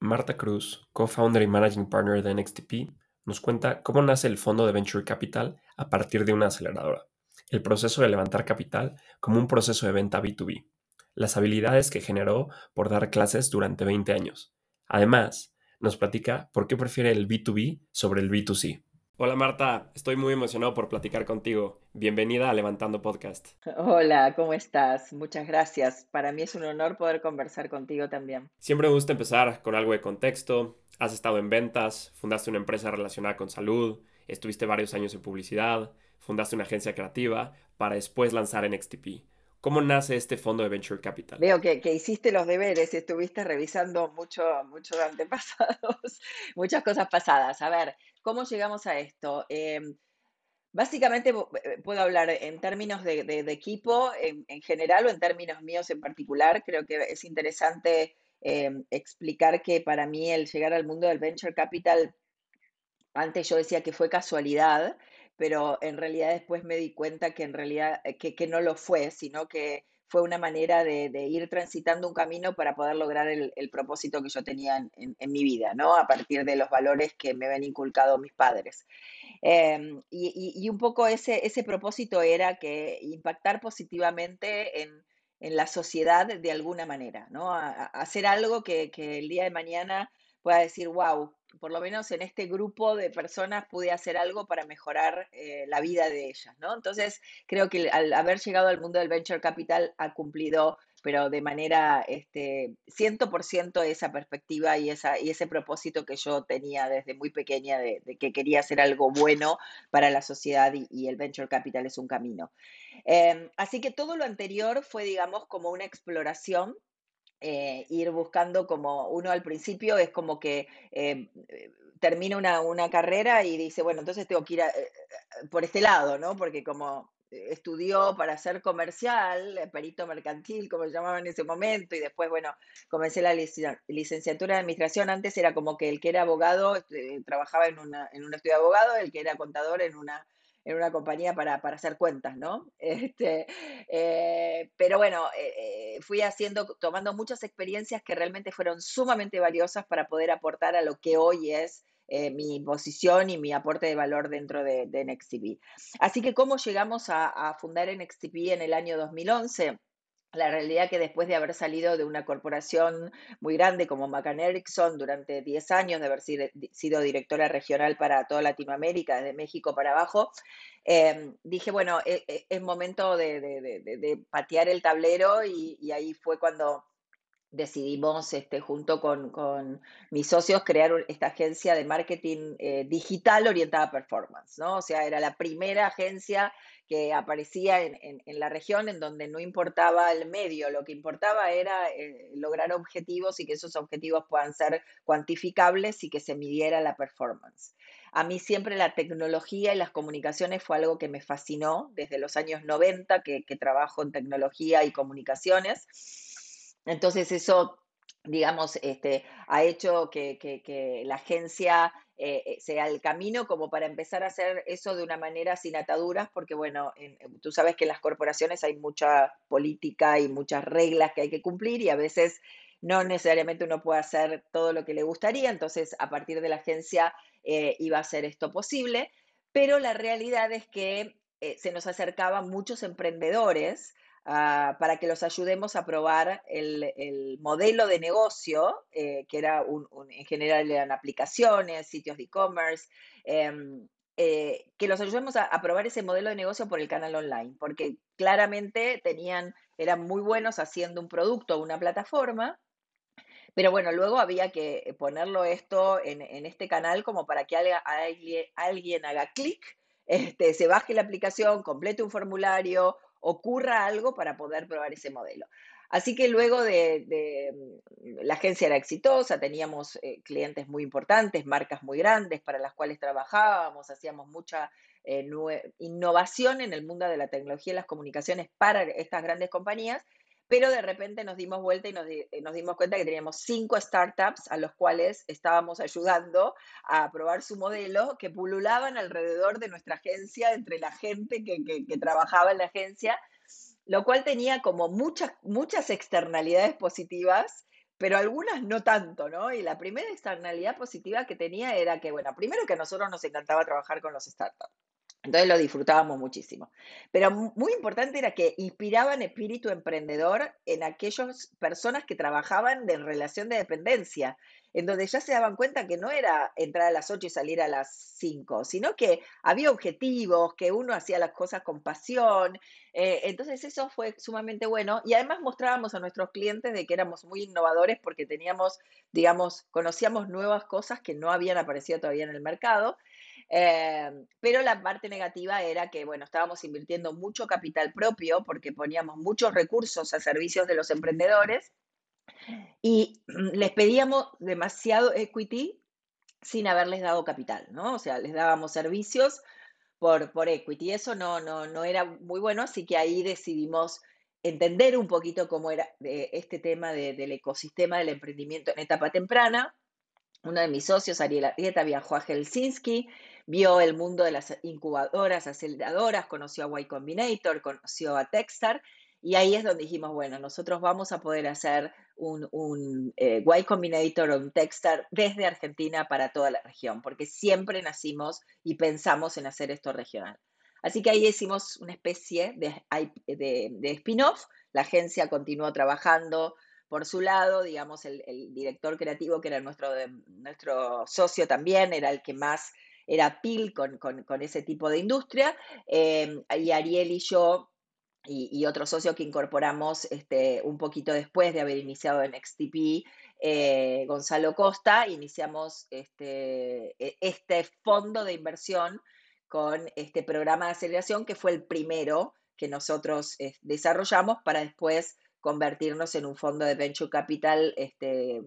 Marta Cruz, co-founder y managing partner de NXTP, nos cuenta cómo nace el fondo de Venture Capital a partir de una aceleradora, el proceso de levantar capital como un proceso de venta B2B, las habilidades que generó por dar clases durante 20 años. Además, nos platica por qué prefiere el B2B sobre el B2C. Hola Marta, estoy muy emocionado por platicar contigo. Bienvenida a Levantando Podcast. Hola, ¿cómo estás? Muchas gracias. Para mí es un honor poder conversar contigo también. Siempre me gusta empezar con algo de contexto. Has estado en ventas, fundaste una empresa relacionada con salud, estuviste varios años en publicidad, fundaste una agencia creativa para después lanzar en XTP. ¿Cómo nace este fondo de Venture Capital? Veo que, hiciste los deberes, estuviste revisando mucho, muchos antepasados, muchas cosas pasadas. A ver, ¿cómo llegamos a esto? Em, básicamente eh, puedo hablar en términos de, equipo en, general o en términos míos en particular. Creo que es interesante em, explicar que para mí el llegar al mundo del Venture Capital, antes yo decía que fue casualidad pero en realidad después me di cuenta que en realidad eh, que, no lo fue, sino que fue una manera de, ir transitando un camino para poder lograr el, propósito que yo tenía en, mi vida, ¿no? A partir de los valores que me habían inculcado mis padres. Em, y, un poco ese, propósito era que impactar positivamente en, la sociedad de alguna manera, ¿no? hacer algo que, que el día de mañana pueda decir, wow, por lo menos en este grupo de personas pude hacer algo para mejorar eh, la vida de ellas, ¿no? Entonces, creo que al haber llegado al mundo del venture capital ha cumplido, pero de manera este, 100% esa perspectiva y, esa, y ese propósito que yo tenía desde muy pequeña de, que quería hacer algo bueno para la sociedad y, el venture capital es un camino. Em, así que todo lo anterior fue, digamos, como una exploración eh, ir buscando como uno al principio es como que eh, eh, termina una, carrera y dice, bueno, entonces tengo que ir por este lado, ¿no? Porque como estudió para ser comercial, perito mercantil, como se llamaba en ese momento, y después, bueno, comencé la licenciatura de administración. Antes era como que el que era abogado trabajaba en, una, en un estudio de abogado, el que era contador en una en una compañía para, hacer cuentas, ¿no? Este, eh, pero bueno, eh, eh, fui haciendo, tomando muchas experiencias que realmente fueron sumamente valiosas para poder aportar a lo que hoy es mi posición y mi aporte de valor dentro de, de NextTV. Así que, ¿cómo llegamos a, a fundar NextTV en el año 2011? La realidad que después de haber salido de una corporación muy grande como McCann Erickson durante 10 años, de haber sido directora regional para toda Latinoamérica, desde México para abajo, em, dije, bueno, e, e, es, momento de, patear el tablero y, ahí fue cuando decidimos, este, junto con, mis socios, crear esta agencia de marketing eh, digital orientada a performance, ¿no? O sea, era la primera agencia que aparecía en, la región en donde no importaba el medio, lo que importaba era eh, lograr objetivos y que esos objetivos puedan ser cuantificables y que se midiera la performance. A mí siempre la tecnología y las comunicaciones fue algo que me fascinó desde los años 90 que, trabajo en tecnología y comunicaciones. Entonces eso digamos, este, ha hecho que la agencia eh, eh, sea el camino como para empezar a hacer eso de una manera sin ataduras, porque bueno, tú sabes que en las corporaciones hay mucha política y muchas reglas que hay que cumplir y a veces no necesariamente uno puede hacer todo lo que le gustaría, entonces a partir de la agencia eh, iba a ser esto posible, pero la realidad es que se nos acercaban muchos emprendedores Ah, para que los ayudemos a probar el, modelo de negocio, eh, que era un, en general eran aplicaciones, sitios de e-commerce, em, eh, que los ayudemos a, probar ese modelo de negocio por el canal online, porque claramente tenían, eran muy buenos haciendo un producto o una plataforma, pero bueno, luego había que ponerlo esto en, este canal como para que alguien, alguien haga clic, este, se baje la aplicación, complete un formulario ocurra algo para poder probar ese modelo. Así que luego de, mm, la agencia era exitosa, teníamos eh, clientes muy importantes, marcas muy grandes para las cuales trabajábamos, hacíamos mucha eh, innovación en el mundo de la tecnología y las comunicaciones para estas grandes compañías, pero de repente nos dimos vuelta y nos, eh, nos, dimos cuenta que teníamos cinco startups a los cuales estábamos ayudando a probar su modelo, que pululaban alrededor de nuestra agencia, entre la gente que, que trabajaba en la agencia, lo cual tenía como muchas, muchas externalidades positivas, pero algunas no tanto, ¿no? Y la primera externalidad positiva que tenía era que, bueno, primero que a nosotros nos encantaba trabajar con los startups. Entonces lo disfrutábamos muchísimo. Pero muy importante era que inspiraban espíritu emprendedor en aquellas personas que trabajaban de relación de dependencia, en donde ya se daban cuenta que no era entrar a las 8 y salir a las 5, sino que había objetivos, que uno hacía las cosas con pasión. Eh, entonces eso fue sumamente bueno y además mostrábamos a nuestros clientes de que éramos muy innovadores porque teníamos, digamos, conocíamos nuevas cosas que no habían aparecido todavía en el mercado Em, pero la parte negativa era que, bueno, estábamos invirtiendo mucho capital propio porque poníamos muchos recursos a servicios de los emprendedores y les pedíamos demasiado equity sin haberles dado capital, ¿no? O sea, les dábamos servicios por, por equity. Eso no, no, no era muy bueno, así que ahí decidimos entender un poquito cómo era eh, este tema del ecosistema del emprendimiento en etapa temprana. Uno de mis socios, Ariel Arrieta, viajó a Helsinki vio el mundo de las incubadoras, aceleradoras, conoció a Y Combinator, conoció a Techstar, y ahí es donde dijimos, bueno, nosotros vamos a poder hacer un, un eh, Y Combinator o un Techstar desde Argentina para toda la región, porque siempre nacimos y pensamos en hacer esto regional. Así que ahí hicimos una especie de, de, spin-off, la agencia continuó trabajando por su lado, digamos, el, director creativo, que era nuestro, nuestro socio también, era el que más era PIL con, ese tipo de industria, em, y Ariel y yo y, otro socio que incorporamos este, un poquito después de haber iniciado en XTP, eh, Gonzalo Costa, iniciamos este, e, este fondo de inversión con este programa de aceleración que fue el primero que nosotros eh, desarrollamos para después convertirnos en un fondo de venture capital este,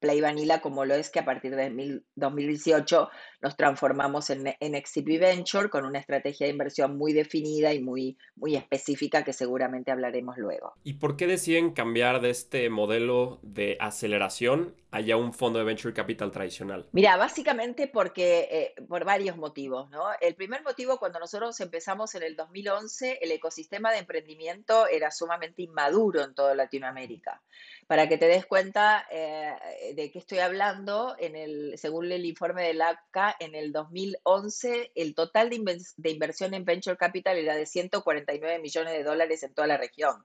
Play Vanilla como lo es que a partir de 2018 nos transformamos en, en XCP Venture con una estrategia de inversión muy definida y muy, muy específica que seguramente hablaremos luego. ¿Y por qué deciden cambiar de este modelo de aceleración allá un fondo de venture capital tradicional? Mira, básicamente porque eh, por varios motivos, ¿no? El primer motivo cuando nosotros empezamos en el 2011, el ecosistema de emprendimiento era sumamente inmaduro en toda Latinoamérica. Para que te des cuenta eh, de qué estoy hablando, en el, según el informe del ACA, en el 2011 el total de, de inversión en venture capital era de 149 millones de dólares en toda la región.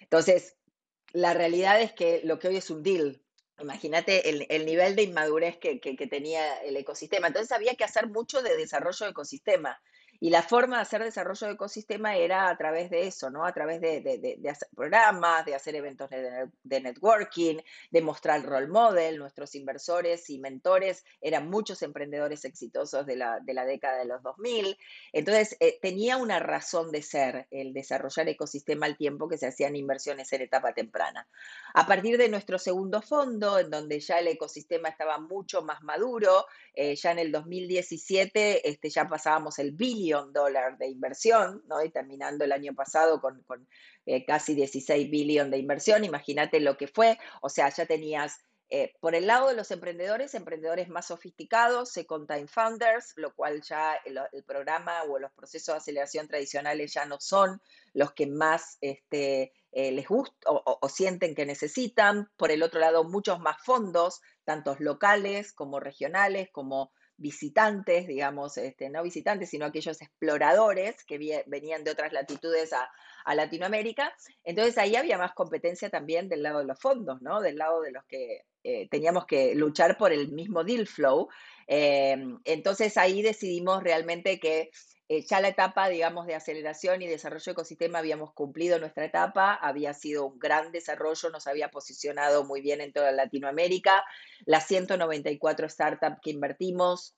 Entonces, la realidad es que lo que hoy es un deal, Imagínate el, nivel de inmadurez que, tenía el ecosistema. Entonces había que hacer mucho de desarrollo de ecosistema. Y la forma de hacer desarrollo de ecosistema era a través de eso, ¿no? A través de, hacer programas, de hacer eventos de, networking, de mostrar role model. Nuestros inversores y mentores eran muchos emprendedores exitosos de la, década de los 2000. Entonces, eh, tenía una razón de ser el desarrollar ecosistema al tiempo que se hacían inversiones en etapa temprana. A partir de nuestro segundo fondo, en donde ya el ecosistema estaba mucho más maduro, eh, ya en el 2017 este, ya pasábamos el dólar de inversión, ¿no? y terminando el año pasado con, eh, casi 16 billion de inversión, imagínate lo que fue, o sea, ya tenías eh, por el lado de los emprendedores, emprendedores más sofisticados, second time founders, lo cual ya el, programa o los procesos de aceleración tradicionales ya no son los que más este, les gustan o, sienten que necesitan. Por el otro lado, muchos más fondos, tantos locales como regionales, como visitantes, digamos, este, no visitantes, sino aquellos exploradores que venían de otras latitudes a, Latinoamérica. Entonces ahí había más competencia también del lado de los fondos, ¿no? Del lado de los que eh, teníamos que luchar por el mismo deal flow. Eh, entonces ahí decidimos realmente que eh, ya la etapa, digamos, de aceleración y desarrollo de ecosistema habíamos cumplido nuestra etapa, había sido un gran desarrollo, nos había posicionado muy bien en toda Latinoamérica. Las 194 startups que invertimos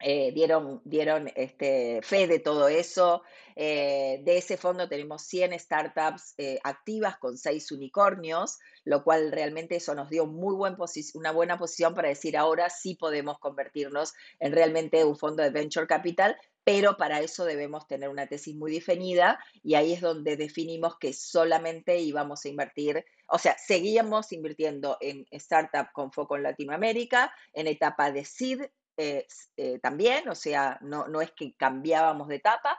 eh, dieron, dieron este, fe de todo eso. Eh, de ese fondo tenemos 100 startups activas con 6 unicornios, lo cual realmente eso nos dio muy buen una buena posición para decir ahora sí podemos convertirnos en realmente un fondo de venture capital, pero para eso debemos tener una tesis muy definida y ahí es donde definimos que solamente íbamos a invertir, o sea, seguíamos invirtiendo en startup con foco en Latinoamérica, en etapa de seed eh, eh, también, o sea, no, no, es que cambiábamos de etapa.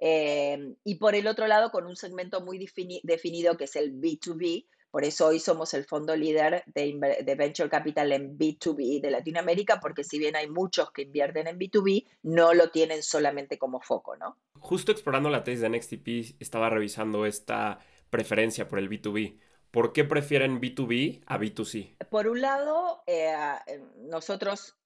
Eh, y por el otro lado, con un segmento muy definido que es el B2B, por eso hoy somos el fondo líder de, de, Venture Capital en B2B de Latinoamérica, porque si bien hay muchos que invierten en B2B, no lo tienen solamente como foco, ¿no? Justo explorando la tesis de NXTP, estaba revisando esta preferencia por el B2B. ¿Por qué prefieren B2B a B2C? Por un lado, nosotros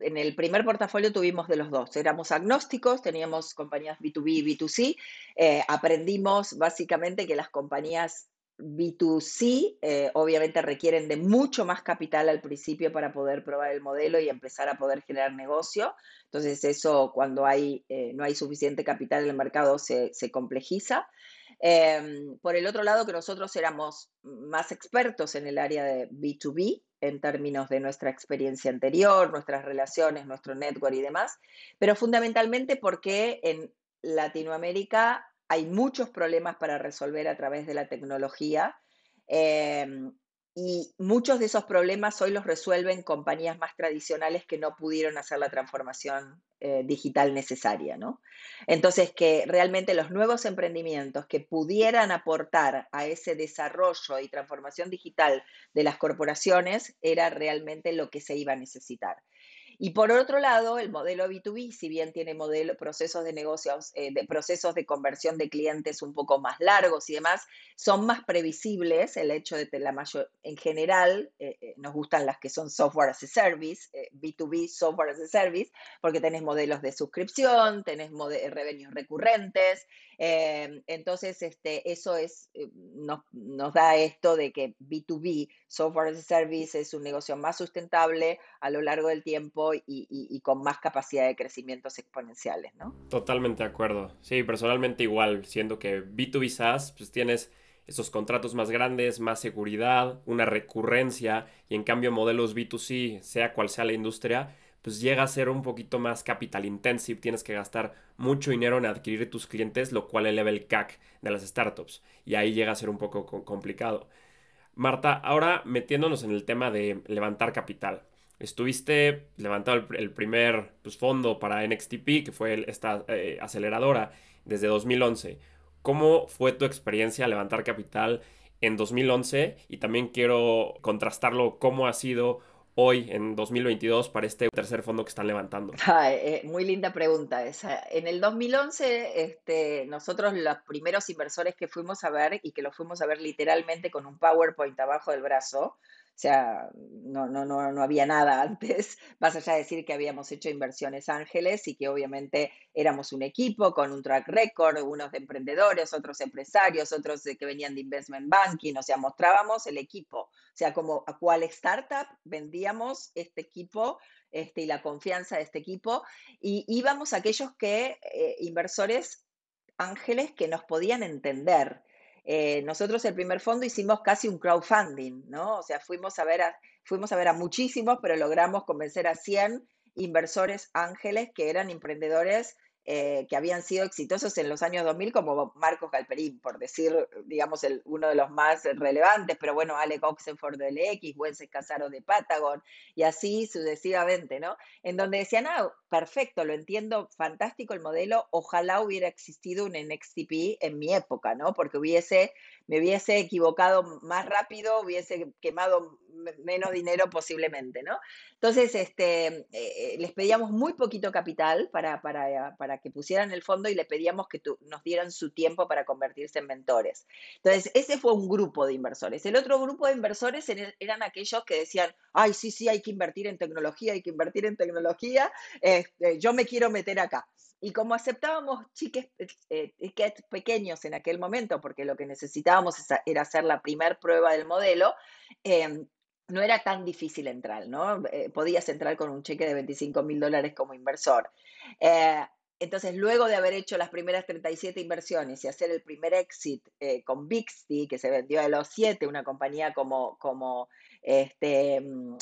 en el primer portafolio tuvimos de los dos. Éramos agnósticos, teníamos compañías B2B y B2C. Eh, aprendimos básicamente que las compañías B2C eh, obviamente requieren de mucho más capital al principio para poder probar el modelo y empezar a poder generar negocio. Entonces eso cuando hay, eh, no hay suficiente capital en el mercado se, complejiza. Em, por el otro lado, que nosotros éramos más expertos en el área de B2B, en términos de nuestra experiencia anterior, nuestras relaciones, nuestro network y demás, pero fundamentalmente porque en Latinoamérica hay muchos problemas para resolver a través de la tecnología em, y muchos de esos problemas hoy los resuelven compañías más tradicionales que no pudieron hacer la transformación eh, digital necesaria, ¿no? Entonces, que realmente los nuevos emprendimientos que pudieran aportar a ese desarrollo y transformación digital de las corporaciones era realmente lo que se iba a necesitar. Y por otro lado, el modelo B2B, si bien tiene modelo, procesos de negocios, eh, de procesos de conversión de clientes un poco más largos y demás, son más previsibles. El hecho de que la mayor, en general, eh, eh, nos gustan las que son software as a service, B2B software as a service, porque tenés modelos de suscripción, tenés revenues recurrentes. entonces, este, eso es, nos, nos da esto de que B2B software as a service es un negocio más sustentable a lo largo del tiempo y, con más capacidad de crecimientos exponenciales, ¿no? Totalmente de acuerdo. Sí, personalmente igual, siendo que B2B SaaS, pues tienes esos contratos más grandes, más seguridad, una recurrencia, y en cambio modelos B2C, sea cual sea la industria, pues llega a ser un poquito más capital intensive, tienes que gastar mucho dinero en adquirir tus clientes, lo cual eleva el CAC de las startups, y ahí llega a ser un poco complicado. Marta, ahora metiéndonos en el tema de levantar capital. Estuviste levantando el, primer pues, fondo para NXTP, que fue esta eh, aceleradora, desde 2011. ¿Cómo fue tu experiencia levantar capital en 2011? Y también quiero contrastarlo cómo ha sido hoy en 2022 para este tercer fondo que están levantando? Eh, muy linda pregunta esa. En el 2011, este, nosotros los primeros inversores que fuimos a ver y que los fuimos a ver literalmente con un PowerPoint abajo del brazo, o sea, no, no, no, no había nada antes, más allá de decir que habíamos hecho inversiones ángeles y que obviamente éramos un equipo con un track record, unos de emprendedores, otros empresarios, otros que venían de investment banking, o sea, mostrábamos el equipo, o sea, como a cuál startup vendíamos este equipo este, y la confianza de este equipo, y íbamos a aquellos que, eh, inversores ángeles que nos podían entender, eh, nosotros el primer fondo hicimos casi un crowdfunding, ¿no? O sea, fuimos a, ver a, fuimos a ver a muchísimos, pero logramos convencer a 100 inversores ángeles que eran emprendedores eh, que habían sido exitosos en los años 2000, como Marcos Galperín, por decir, digamos, el, uno de los más relevantes, pero bueno, Alec Oxenford de LX, Wences Casaro de Patagon, y así sucesivamente, ¿no? En donde decían, ah, perfecto, lo entiendo, fantástico el modelo, ojalá hubiera existido un NXTP en mi época, ¿no? Porque hubiese, me hubiese equivocado más rápido, hubiese quemado menos dinero posiblemente, ¿no? Entonces, este, eh, eh, les pedíamos muy poquito capital para, para, para que pusieran el fondo y le pedíamos que nos dieran su tiempo para convertirse en mentores. Entonces, ese fue un grupo de inversores. El otro grupo de inversores eran aquellos que decían, ay, sí, sí, hay que invertir en tecnología, hay que invertir en tecnología, este, yo me quiero meter acá. Y como aceptábamos chiques eh, pequeños en aquel momento, porque lo que necesitábamos era hacer la primera prueba del modelo, em, no era tan difícil entrar, ¿no? Eh, podías entrar con un cheque de 25 mil dólares como inversor. Eh, entonces, luego de haber hecho las primeras 37 inversiones y hacer el primer exit eh, con Bixby, que se vendió a los 7, una compañía como, como este, mm,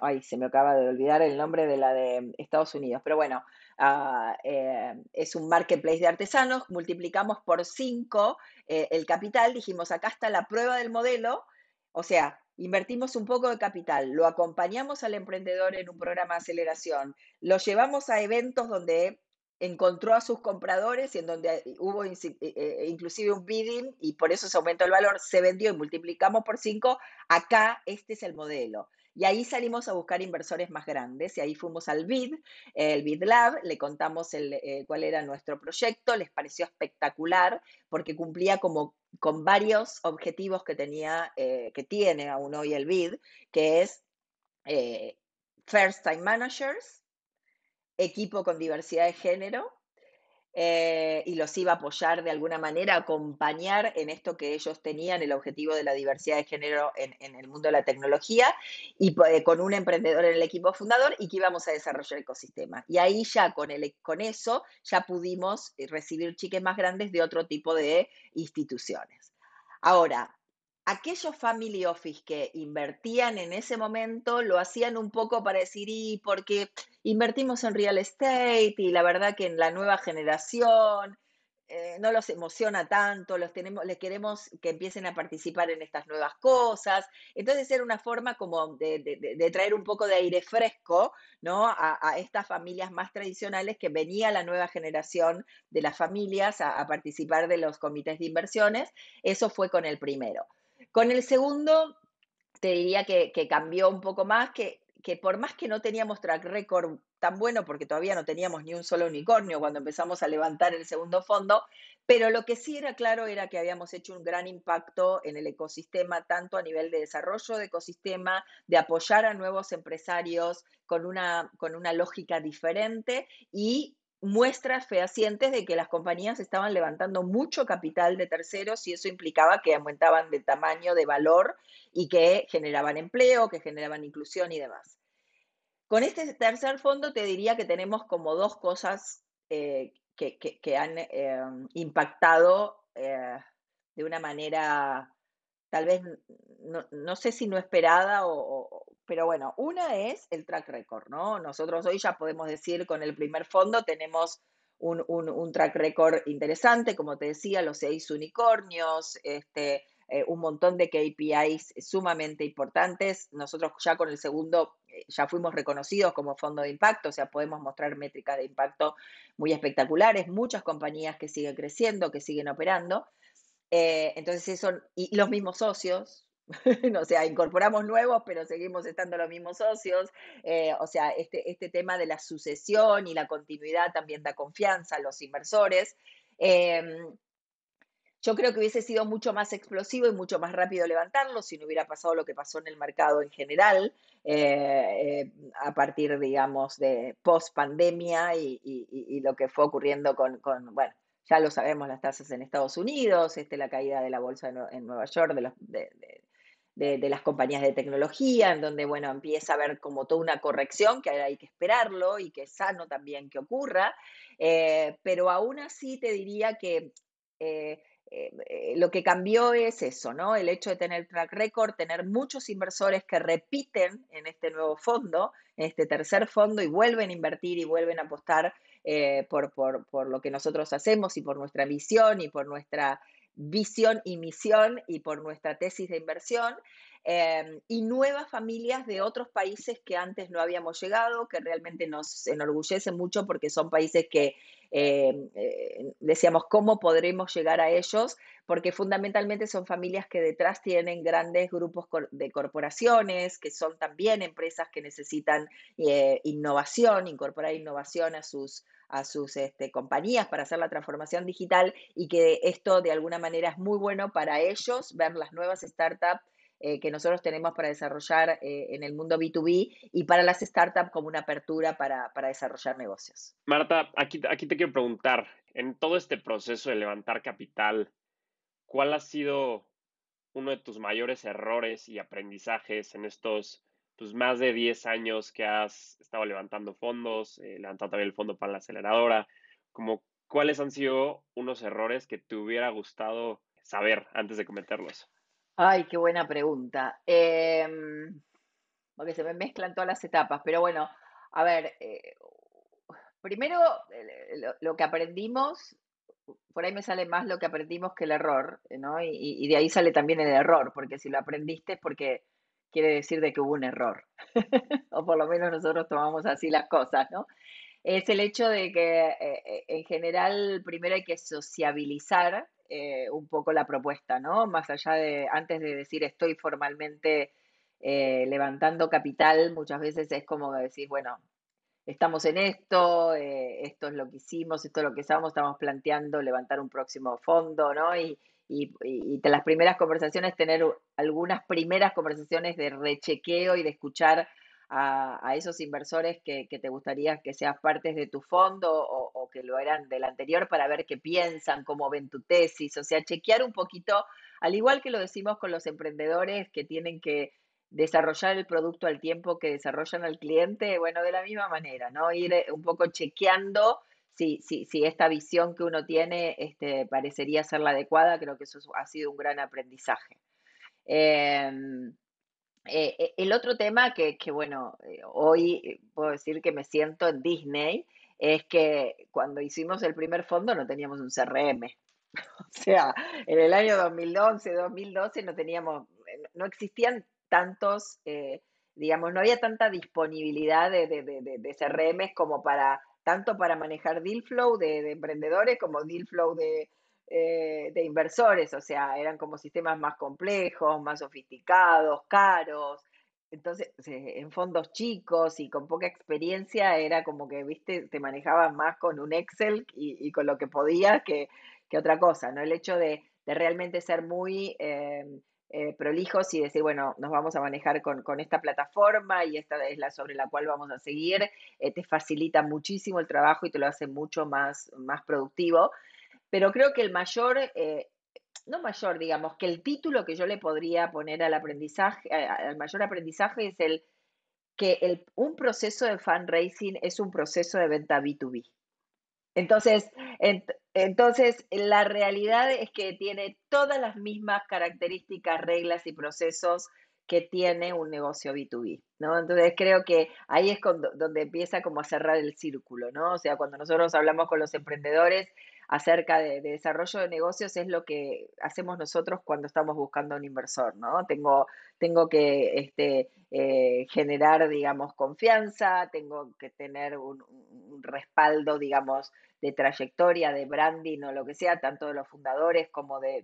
ay, se me acaba de olvidar el nombre de la de Estados Unidos, pero bueno, ah, es un marketplace de artesanos, multiplicamos por 5 el capital, dijimos, acá está la prueba del modelo, o sea, invertimos un poco de capital, lo acompañamos al emprendedor en un programa de aceleración, lo llevamos a eventos donde encontró a sus compradores y en donde hubo eh, eh, inclusive un bidding y por eso se aumentó el valor, se vendió y multiplicamos por cinco, acá este es el modelo. Y ahí salimos a buscar inversores más grandes y ahí fuimos al BID, el BID Lab, le contamos eh, cuál era nuestro proyecto, les pareció espectacular porque cumplía como con varios objetivos que tenía, eh, que tiene aún hoy el BID, que es eh, First Time Managers, equipo con diversidad de género, eh, y los iba a apoyar de alguna manera, acompañar en esto que ellos tenían, el objetivo de la diversidad de género en, el mundo de la tecnología, y eh, con un emprendedor en el equipo fundador y que íbamos a desarrollar ecosistema. Y ahí ya con, el, con eso ya pudimos eh, recibir chiques más grandes de otro tipo de instituciones. Ahora, aquellos family office que invertían en ese momento lo hacían un poco para decir, y porque invertimos en real estate y la verdad que en la nueva generación eh, no los emociona tanto, los tenemos, les queremos que empiecen a participar en estas nuevas cosas. Entonces era una forma como de, traer un poco de aire fresco ¿no? a, estas familias más tradicionales que venía la nueva generación de las familias a, a participar de los comités de inversiones. Eso fue con el primero. Con el segundo, te diría que, cambió un poco más, que, que por más que no teníamos track record tan bueno, porque todavía no teníamos ni un solo unicornio cuando empezamos a levantar el segundo fondo, pero lo que sí era claro era que habíamos hecho un gran impacto en el ecosistema, tanto a nivel de desarrollo de ecosistema, de apoyar a nuevos empresarios con una, con una lógica diferente y muestras fehacientes de que las compañías estaban levantando mucho capital de terceros y eso implicaba que aumentaban de tamaño, de valor y que generaban empleo, que generaban inclusión y demás. Con este tercer fondo te diría que tenemos como dos cosas eh, que, han eh, impactado eh, de una manera tal vez, no, sé si no esperada o, pero bueno, una es el track record, ¿no? Nosotros hoy ya podemos decir con el primer fondo tenemos un, track record interesante, como te decía, los seis unicornios, este, eh, un montón de KPIs sumamente importantes. Nosotros ya con el segundo eh, ya fuimos reconocidos como fondo de impacto, o sea, podemos mostrar métricas de impacto muy espectaculares, muchas compañías que siguen creciendo, que siguen operando. Eh, entonces, son, y los mismos socios, o sea, incorporamos nuevos, pero seguimos estando los mismos socios. Eh, o sea, este, este tema de la sucesión y la continuidad también da confianza a los inversores. Em, yo creo que hubiese sido mucho más explosivo y mucho más rápido levantarlo si no hubiera pasado lo que pasó en el mercado en general, eh, a partir, digamos, de post pandemia y, lo que fue ocurriendo con, con, bueno, ya lo sabemos, las tasas en Estados Unidos, este, la caída de la bolsa en, Nueva York, de, las compañías de tecnología, en donde, bueno, empieza a haber como toda una corrección, que hay que esperarlo y que es sano también que ocurra, eh, pero aún así te diría que... Eh, eh, lo que cambió es eso, ¿no? El hecho de tener track record, tener muchos inversores que repiten en este nuevo fondo, en este tercer fondo y vuelven a invertir y vuelven a apostar eh, por, por, lo que nosotros hacemos y por nuestra visión y por nuestra visión y misión y por nuestra tesis de inversión. Em, y nuevas familias de otros países que antes no habíamos llegado, que realmente nos enorgullece mucho porque son países que em, eh, decíamos cómo podremos llegar a ellos, porque fundamentalmente son familias que detrás tienen grandes grupos de corporaciones, que son también empresas que necesitan eh, innovación, incorporar innovación a sus, a sus este, compañías para hacer la transformación digital y que esto de alguna manera es muy bueno para ellos, ver las nuevas startups eh, que nosotros tenemos para desarrollar eh, en el mundo B2B y para las startups como una apertura para, desarrollar negocios. Marta, aquí, aquí te quiero preguntar, en todo este proceso de levantar capital, ¿cuál ha sido uno de tus mayores errores y aprendizajes en estos pues, más de 10 años que has estado levantando fondos, eh, levantando también el fondo para la aceleradora? Como, ¿Cuáles han sido unos errores que te hubiera gustado saber antes de cometerlos? Ay, qué buena pregunta. Em, porque se me mezclan todas las etapas, pero bueno, a ver, eh, primero eh, lo, que aprendimos, por ahí me sale más lo que aprendimos que el error, ¿no? Y, y de ahí sale también el error, porque si lo aprendiste es porque quiere decir de que hubo un error, o por lo menos nosotros tomamos así las cosas, ¿no? Es el hecho de que eh, en general primero hay que sociabilizar eh, un poco la propuesta, ¿no? Más allá de, antes de decir estoy formalmente eh, levantando capital, muchas veces es como decir, bueno, estamos en esto, eh, esto es lo que hicimos, esto es lo que estamos, estamos planteando levantar un próximo fondo, ¿no? Y, y, las primeras conversaciones, tener algunas primeras conversaciones de rechequeo y de escuchar a, esos inversores que, te gustaría que seas partes de tu fondo o, que lo eran del anterior para ver qué piensan, cómo ven tu tesis, o sea, chequear un poquito, al igual que lo decimos con los emprendedores que tienen que desarrollar el producto al tiempo que desarrollan al cliente, bueno, de la misma manera, ¿no? Ir eh, un poco chequeando si, esta visión que uno tiene este, parecería ser la adecuada, creo que eso ha sido un gran aprendizaje. Em, eh, eh, el otro tema que, que bueno, eh, hoy puedo decir que me siento en Disney, es que cuando hicimos el primer fondo no teníamos un CRM. O sea, en el año 2011, 2012 no teníamos, no existían tantos, digamos, no había tanta disponibilidad de, de, de, de, CRM como para, tanto para manejar deal flow de, emprendedores como deal flow de, eh, de inversores, o sea, eran como sistemas más complejos, más sofisticados, caros. Entonces, en fondos chicos y con poca experiencia, era como que, viste, te manejabas más con un Excel y, con lo que podías que, otra cosa, ¿no? El hecho de, realmente ser muy eh, eh, prolijos y decir, bueno, nos vamos a manejar con, con, esta plataforma y esta es la sobre la cual vamos a seguir, te facilita muchísimo el trabajo y te lo hace mucho más, más productivo. Pero creo que el mayor, eh, no mayor, digamos, que el título que yo le podría poner al aprendizaje, al mayor aprendizaje es el que el, un proceso de fundraising es un proceso de venta B2B. Entonces, entonces, la realidad es que tiene todas las mismas características, reglas y procesos que tiene un negocio B2B, ¿no? Entonces creo que ahí es donde empieza como a cerrar el círculo, ¿no? O sea, cuando nosotros hablamos con los emprendedores, acerca de, desarrollo de negocios es lo que hacemos nosotros cuando estamos buscando un inversor, ¿no? Tengo, tengo que este, eh, generar, digamos, confianza, tengo que tener un, respaldo, digamos, de trayectoria, de branding o lo que sea, tanto de los fundadores como de,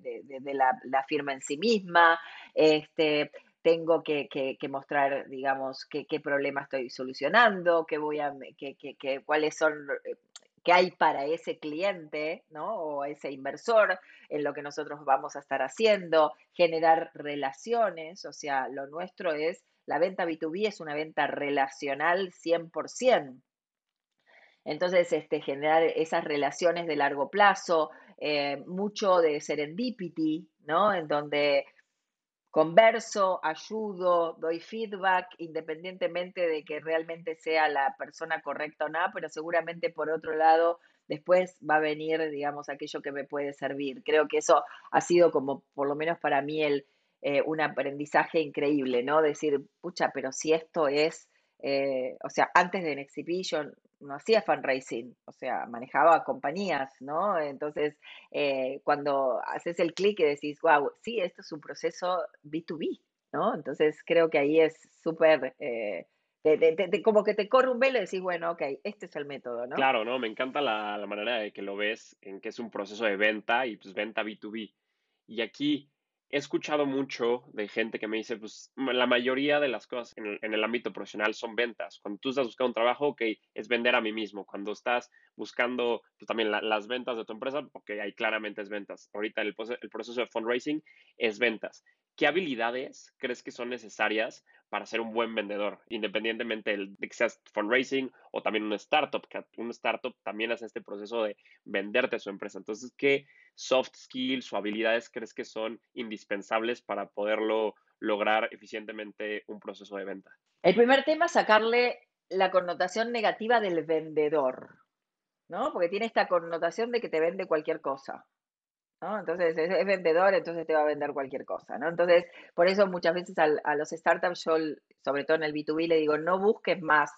la, firma en sí misma. Este, tengo que, mostrar, digamos, qué, problema estoy solucionando, qué voy a, qué, cuáles son eh, que hay para ese cliente, ¿no? O ese inversor, en lo que nosotros vamos a estar haciendo, generar relaciones, o sea, lo nuestro es, la venta B2B es una venta relacional 100%. Entonces, este, generar esas relaciones de largo plazo, eh, mucho de serendipity, ¿no? En donde converso, ayudo, doy feedback, independientemente de que realmente sea la persona correcta o no, pero seguramente por otro lado después va a venir, digamos, aquello que me puede servir. Creo que eso ha sido como, por lo menos para mí, el, eh, un aprendizaje increíble, ¿no? Decir, pucha, pero si esto es, eh, o sea, antes de NextCP yo no hacía fundraising, o sea, manejaba compañías, ¿no? Entonces, eh, cuando haces el clic y decís, wow, sí, esto es un proceso B2B, ¿no? Entonces, creo que ahí es súper, eh, como que te corre un velo y decís, bueno, ok, este es el método, ¿no? Claro, ¿no? Me encanta la, la manera de que lo ves, en que es un proceso de venta y pues venta B2B. Y aquí, he escuchado mucho de gente que me dice, pues la mayoría de las cosas en el, ámbito profesional son ventas. Cuando tú estás buscando un trabajo, ok, es vender a mí mismo. Cuando estás buscando pues, también las ventas de tu empresa, ok, ahí claramente es ventas. Ahorita el, proceso de fundraising es ventas. ¿Qué habilidades crees que son necesarias para ser un buen vendedor, independientemente de que seas fundraising o también una startup, que un startup también hace este proceso de venderte su empresa. Entonces, ¿qué soft skills o habilidades crees que son indispensables para poderlo lograr eficientemente un proceso de venta? El primer tema es sacarle la connotación negativa del vendedor, ¿no? Porque tiene esta connotación de que te vende cualquier cosa. Entonces es, vendedor, entonces te va a vender cualquier cosa, ¿no? Entonces, por eso muchas veces a los startups sobre todo en el B2B, le digo, no busques más,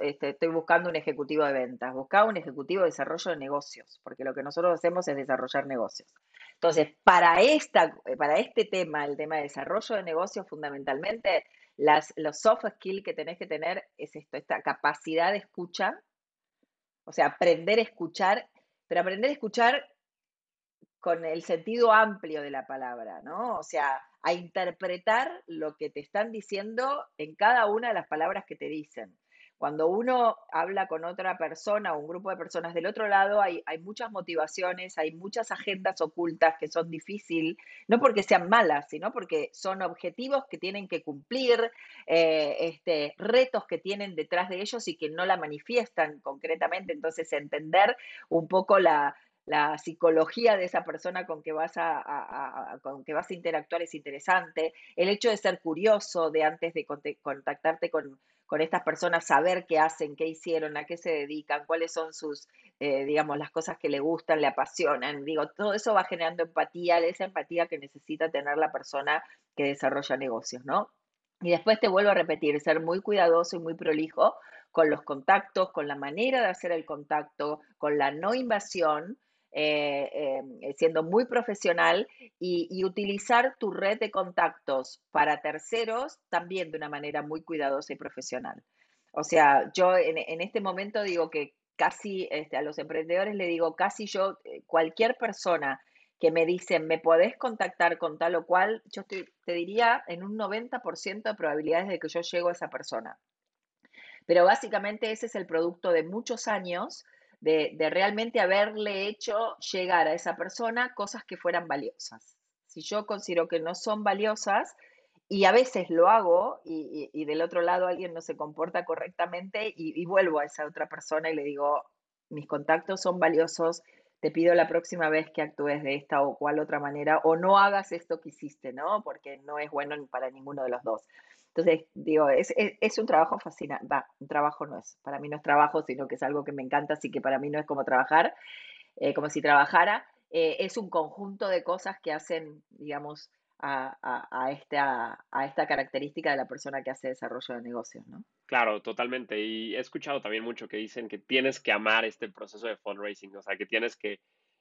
este, estoy buscando un ejecutivo de ventas, busca un ejecutivo de desarrollo de negocios, porque lo que nosotros hacemos es desarrollar negocios. Entonces, para, esta, para este tema, el tema de desarrollo de negocios, fundamentalmente, las, los soft skills que tenés que tener es esto, esta capacidad de escucha, o sea, aprender a escuchar, pero aprender a escuchar con el sentido amplio de la palabra, ¿no? O sea, a interpretar lo que te están diciendo en cada una de las palabras que te dicen. Cuando uno habla con otra persona o un grupo de personas del otro lado, hay, muchas motivaciones, hay muchas agendas ocultas que son difíciles, no porque sean malas, sino porque son objetivos que tienen que cumplir, eh, este, retos que tienen detrás de ellos y que no la manifiestan concretamente. Entonces, entender un poco la, la psicología de esa persona con que vas a, con que vas a interactuar es interesante. El hecho de ser curioso, de antes de contactarte con, estas personas, saber qué hacen, qué hicieron, a qué se dedican, cuáles son sus, eh, digamos, las cosas que le gustan, le apasionan. Digo, todo eso va generando empatía, esa empatía que necesita tener la persona que desarrolla negocios, ¿no? Y después te vuelvo a repetir, ser muy cuidadoso y muy prolijo con los contactos, con la manera de hacer el contacto, con la no invasión, eh, eh, siendo muy profesional y, utilizar tu red de contactos para terceros también de una manera muy cuidadosa y profesional. O sea, yo en, este momento digo que casi este, a los emprendedores le digo, casi yo, eh, cualquier persona que me dice, me podés contactar con tal o cual, yo te, te diría en un 90% de probabilidades de que yo llego a esa persona. Pero básicamente ese es el producto de muchos años de, realmente haberle hecho llegar a esa persona cosas que fueran valiosas. Si yo considero que no son valiosas, y a veces lo hago y, del otro lado alguien no se comporta correctamente y, vuelvo a esa otra persona y le digo, mis contactos son valiosos, te pido la próxima vez que actúes de esta o cual otra manera o no hagas esto que hiciste, ¿no? Porque no es bueno para ninguno de los dos. Entonces, digo, es, es, un trabajo fascinante. Va, un trabajo no es. Para mí no es trabajo, sino que es algo que me encanta, así que para mí no es como trabajar, eh, como si trabajara. Eh, es un conjunto de cosas que hacen, digamos, a, a, esta, a esta característica de la persona que hace desarrollo de negocios, ¿no? Claro, totalmente. Y he escuchado también mucho que dicen que tienes que amar este proceso de fundraising, o sea, que tienes que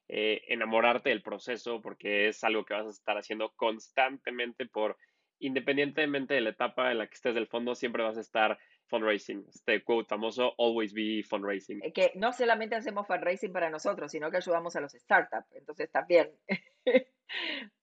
eh, enamorarte del proceso porque es algo que vas a estar haciendo constantemente por independientemente de la etapa en la que estés del fondo, siempre vas a estar fundraising. Este quote famoso, always be fundraising. Eh, que no solamente hacemos fundraising para nosotros, sino que ayudamos a los startups. Entonces también,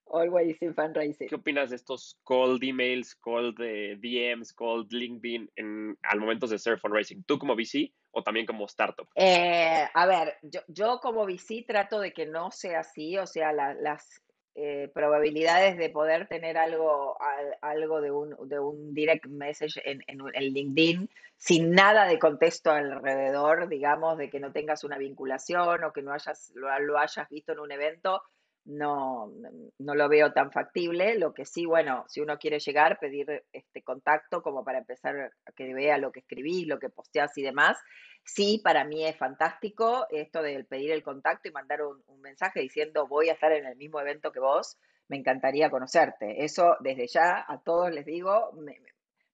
always in fundraising. ¿Qué opinas de estos cold emails, cold eh, DMs, cold LinkedIn en, al momento de hacer fundraising? ¿Tú como VC o también como startup? Eh, a ver, yo, yo, como VC trato de que no sea así, o sea, las eh, probabilidades de poder tener algo, algo de, un, de un direct message en, en, LinkedIn sin nada de contexto alrededor, digamos, de que no tengas una vinculación o que no hayas, lo, lo hayas visto en un evento, no, no lo veo tan factible. Lo que sí, bueno, si uno quiere llegar, pedir este contacto como para empezar a que vea lo que escribís, lo que posteás y demás. Sí, para mí es fantástico esto de pedir el contacto y mandar un, mensaje diciendo voy a estar en el mismo evento que vos, me encantaría conocerte. Eso desde ya a todos les digo,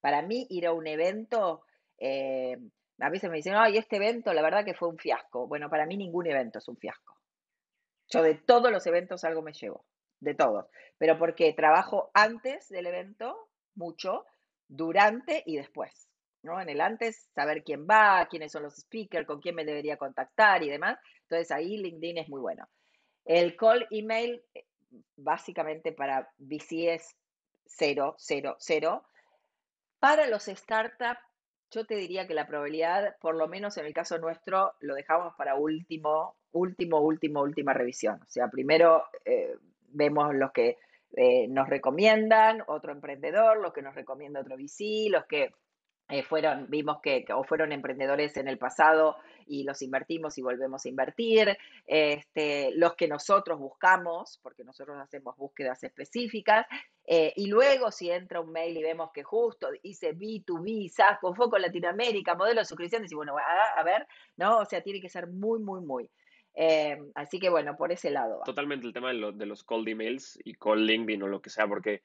para mí ir a un evento, eh, a veces me dicen, ay, este evento la verdad que fue un fiasco. Bueno, para mí ningún evento es un fiasco. Yo de todos los eventos algo me llevo, de todos. Pero porque trabajo antes del evento, mucho, durante y después. ¿no? En el antes, saber quién va, quiénes son los speakers, con quién me debería contactar y demás. Entonces ahí LinkedIn es muy bueno. El call email, eh, básicamente para VC es 0, 0, 0. Para los startups, yo te diría que la probabilidad, por lo menos en el caso nuestro, lo dejamos para último, último, último, última revisión. O sea, primero eh, vemos los que eh, nos recomiendan, otro emprendedor, los que nos recomienda otro VC, los que eh, fueron, vimos que, o fueron emprendedores en el pasado y los invertimos y volvemos a invertir, este, los que nosotros buscamos, porque nosotros hacemos búsquedas específicas, eh, y luego si entra un mail y vemos que justo dice B2B, SaaS con foco en Latinoamérica, modelo de suscripción, y bueno, a, ver, ¿no? O sea, tiene que ser muy, muy, muy. Eh, así que bueno, por ese lado. Totalmente el tema de, de los cold emails y cold LinkedIn o lo que sea, porque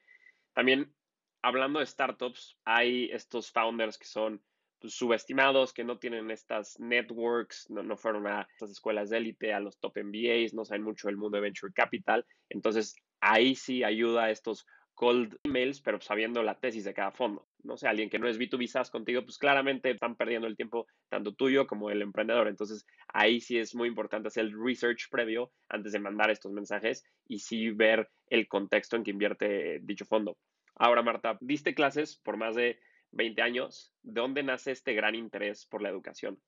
también hablando de startups, hay estos founders que son pues, subestimados, que no tienen estas networks, no, no fueron a estas escuelas de élite, a los top MBAs, no saben mucho del mundo de venture capital. Entonces, ahí sí ayuda a estos cold emails, pero sabiendo la tesis de cada fondo. No sé, alguien que no es B2B SaaS contigo, pues claramente están perdiendo el tiempo tanto tuyo como el emprendedor. Entonces, ahí sí es muy importante hacer el research previo antes de mandar estos mensajes y sí ver el contexto en que invierte dicho fondo. Ahora, Marta, diste clases por más de 20 años. ¿De dónde nace este gran interés por la educación?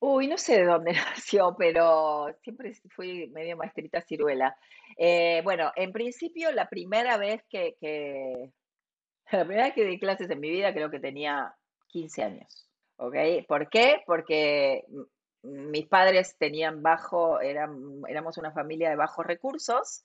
Uy, no sé de dónde nació, pero siempre fui medio maestrita ciruela. Eh, bueno, en principio, la primera vez que, que, la primera vez que di clases en mi vida creo que tenía 15 años. ¿Ok? ¿Por qué? Porque mis padres tenían bajo, eran, éramos una familia de bajos recursos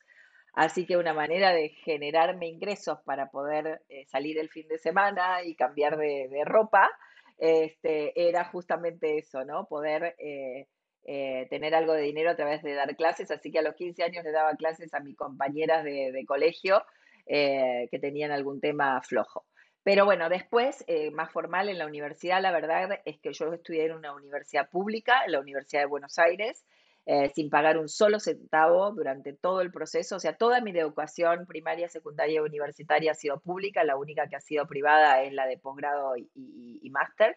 Así que una manera de generarme ingresos para poder eh, salir el fin de semana y cambiar de, ropa, este, era justamente eso, ¿no? Poder eh, eh, tener algo de dinero a través de dar clases. Así que a los 15 años le daba clases a mis compañeras de, colegio que tenían algún tema flojo. Pero bueno, después, más formal en la universidad, la verdad es que yo estudié en una universidad pública, en la Universidad de Buenos Aires, eh, sin pagar un solo centavo durante todo el proceso. O sea, toda mi educación primaria, secundaria y universitaria ha sido pública, la única que ha sido privada es la de posgrado y, máster.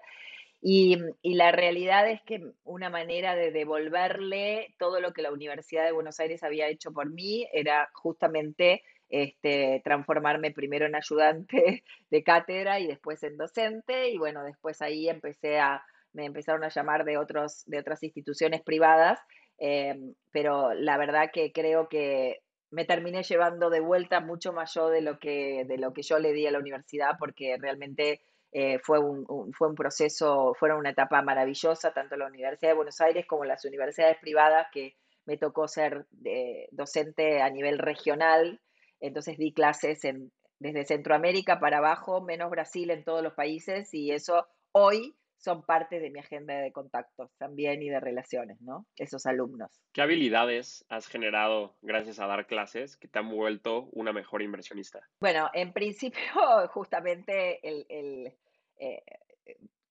Y, la realidad es que una manera de devolverle todo lo que la Universidad de Buenos Aires había hecho por mí era justamente este, transformarme primero en ayudante de cátedra y después en docente. Y bueno, después ahí empecé a, me empezaron a llamar de, otros, de otras instituciones privadas Em, pero la verdad que creo que me terminé llevando de vuelta mucho más yo de lo que, de lo que yo le di a la universidad, porque realmente eh, fue, un, fue un proceso, fueron una etapa maravillosa, tanto la Universidad de Buenos Aires como las universidades privadas, que me tocó ser eh, docente a nivel regional, entonces di clases en, desde Centroamérica para abajo, menos Brasil en todos los países, y eso hoy son parte de mi agenda de contactos también y de relaciones, ¿no? Esos alumnos. ¿Qué habilidades has generado gracias a dar clases que te han vuelto una mejor inversionista? Bueno, en principio, justamente el, eh,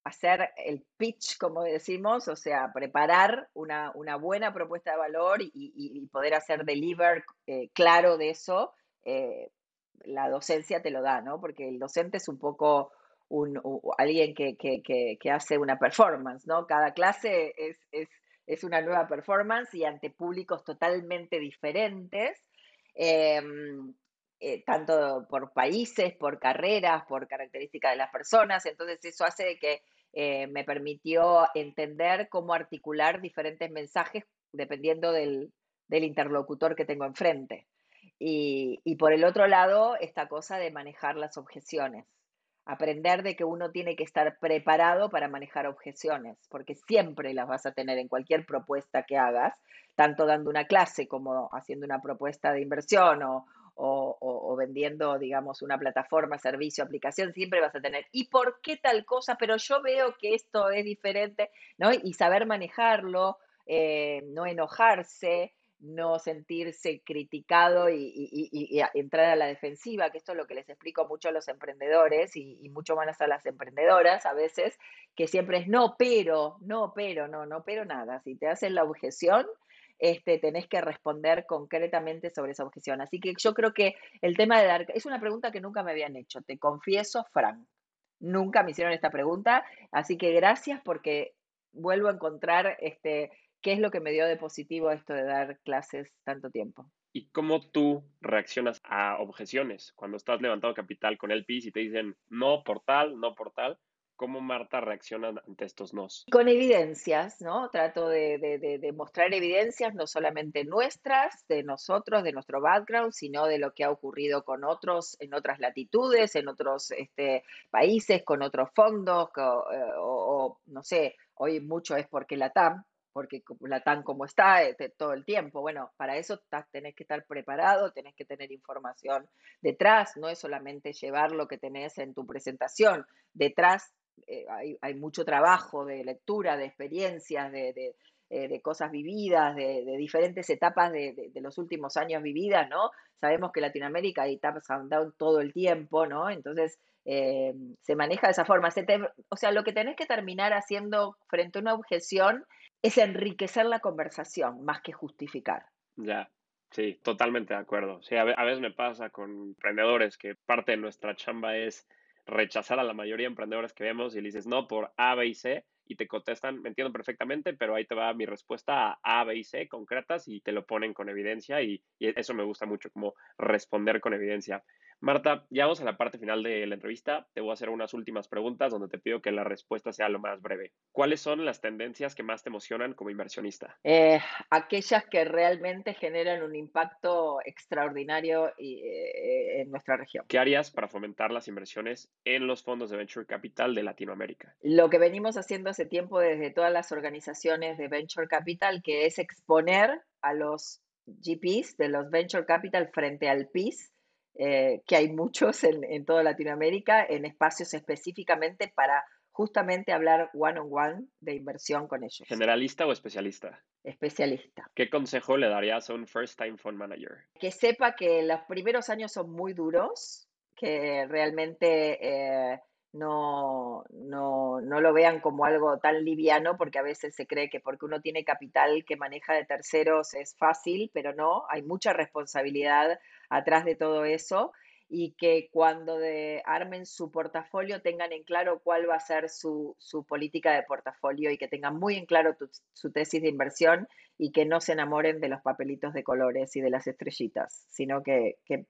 hacer el pitch, como decimos, o sea, preparar una, buena propuesta de valor y, poder hacer deliver eh, claro de eso, eh, la docencia te lo da, ¿no? Porque el docente es un poco alguien que, hace una performance, ¿no? Cada clase es, una nueva performance y ante públicos totalmente diferentes, em, eh, tanto por países, por carreras, por características de las personas. Entonces eso hace que eh, me permitió entender cómo articular diferentes mensajes dependiendo del, del interlocutor que tengo enfrente. Y, por el otro lado, esta cosa de manejar las objeciones aprender de que uno tiene que estar preparado para manejar objeciones, porque siempre las vas a tener en cualquier propuesta que hagas, tanto dando una clase como haciendo una propuesta de inversión o, o, vendiendo, digamos, una plataforma, servicio, aplicación, siempre vas a tener, ¿y por qué tal cosa? Pero yo veo que esto es diferente, ¿no? Y saber manejarlo, eh, no enojarse, no sentirse criticado y, entrar a la defensiva, que esto es lo que les explico mucho a los emprendedores y, mucho más a las emprendedoras a veces, que siempre es no, pero, no, pero, no, no, pero nada. Si te hacen la objeción, este, tenés que responder concretamente sobre esa objeción. Así que yo creo que el tema de dar, es una pregunta que nunca me habían hecho, te confieso, Frank. Nunca me hicieron esta pregunta, así que gracias porque vuelvo a encontrar este, ¿Qué es lo que me dio de positivo esto de dar clases tanto tiempo? ¿Y cómo tú reaccionas a objeciones cuando estás levantando capital con el PIS y te dicen no por tal, no por tal? cómo Marta reacciona ante estos nos. Con evidencias, ¿no? Trato de, de, mostrar evidencias no solamente nuestras, de nosotros, de nuestro background, sino de lo que ha ocurrido con otros en otras latitudes, en otros este, países, con otros fondos, eh, o, no sé, hoy mucho es porque la TAM, porque la TAM como está este, todo el tiempo. Bueno, para eso tenés que estar preparado, tenés que tener información detrás, no es solamente llevar lo que tenés en tu presentación, detrás eh, hay, mucho trabajo de lectura, de experiencias, de, eh, cosas vividas, de, diferentes etapas de, los últimos años vividas, ¿no? Sabemos que Latinoamérica hay etapas dado todo el tiempo, ¿no? Entonces, eh, se maneja de esa forma. o sea, lo que tenés que terminar haciendo frente a una objeción es enriquecer la conversación más que justificar. Ya, sí, totalmente de acuerdo. Sí, a veces me pasa con emprendedores que parte de nuestra chamba es rechazar a la mayoría de emprendedores que vemos y le dices no por A, B y C y te contestan, me entiendo perfectamente, pero ahí te va mi respuesta a A, B y C concretas y te lo ponen con evidencia y, y eso me gusta mucho, como responder con evidencia. Marta, ya vamos a la parte final de la entrevista. Te voy a hacer unas últimas preguntas donde te pido que la respuesta sea lo más breve. ¿Cuáles son las tendencias que más te emocionan como inversionista? Eh, aquellas que realmente generan un impacto extraordinario eh, en nuestra región. ¿Qué harías para fomentar las inversiones en los fondos de Venture Capital de Latinoamérica? Lo que venimos haciendo hace tiempo desde todas las organizaciones de Venture Capital, que es exponer a los GPs de los Venture Capital frente al PIS eh, que hay muchos en, toda Latinoamérica, en espacios específicamente para justamente hablar one-on-one de inversión con ellos. ¿Generalista o especialista? Especialista. ¿Qué consejo le darías a un first-time fund manager? Que sepa que los primeros años son muy duros, que realmente eh, no, no, no, lo vean como algo tan liviano, porque a veces se cree que porque uno tiene capital que maneja de terceros es fácil, pero no, hay mucha responsabilidad atrás de todo eso y que cuando de, armen su portafolio tengan en claro cuál va a ser su, política de portafolio y que tengan muy en claro su tesis de inversión y que no se enamoren de los papelitos de colores y de las estrellitas, sino que, que,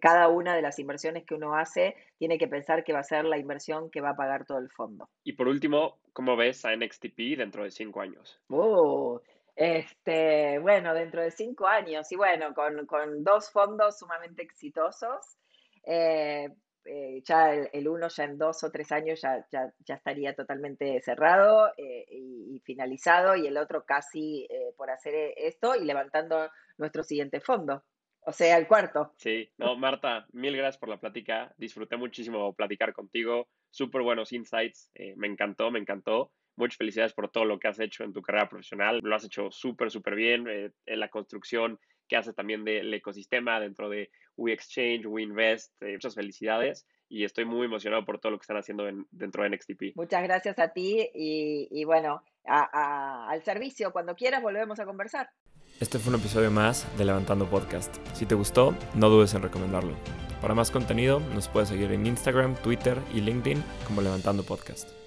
cada una de las inversiones que uno hace tiene que pensar que va a ser la inversión que va a pagar todo el fondo. Y por último, ¿cómo ves a NXTP dentro de cinco años? Oh, este, bueno, dentro de cinco años y bueno, con, dos fondos sumamente exitosos eh, eh, ya el, uno ya en dos o tres años ya, estaría totalmente cerrado eh, y, finalizado y el otro casi por hacer esto y levantando nuestro siguiente fondo. O sea, el cuarto. Sí, no, Marta, mil gracias por la plática. Disfruté muchísimo platicar contigo. Súper buenos insights. me encantó, me encantó. Muchas felicidades por todo lo que has hecho en tu carrera profesional. Lo has hecho súper, súper bien. en la construcción que hace también del ecosistema dentro de We Exchange, We Invest. Eh, muchas felicidades y estoy muy emocionado por todo lo que están haciendo dentro de NXTP. Muchas gracias a ti y, bueno, al servicio. Cuando quieras volvemos a conversar. Este fue un episodio más de Levantando Podcast. Si te gustó, no dudes en recomendarlo. Para más contenido, nos puedes seguir en Instagram, Twitter y LinkedIn como Levantando Podcast.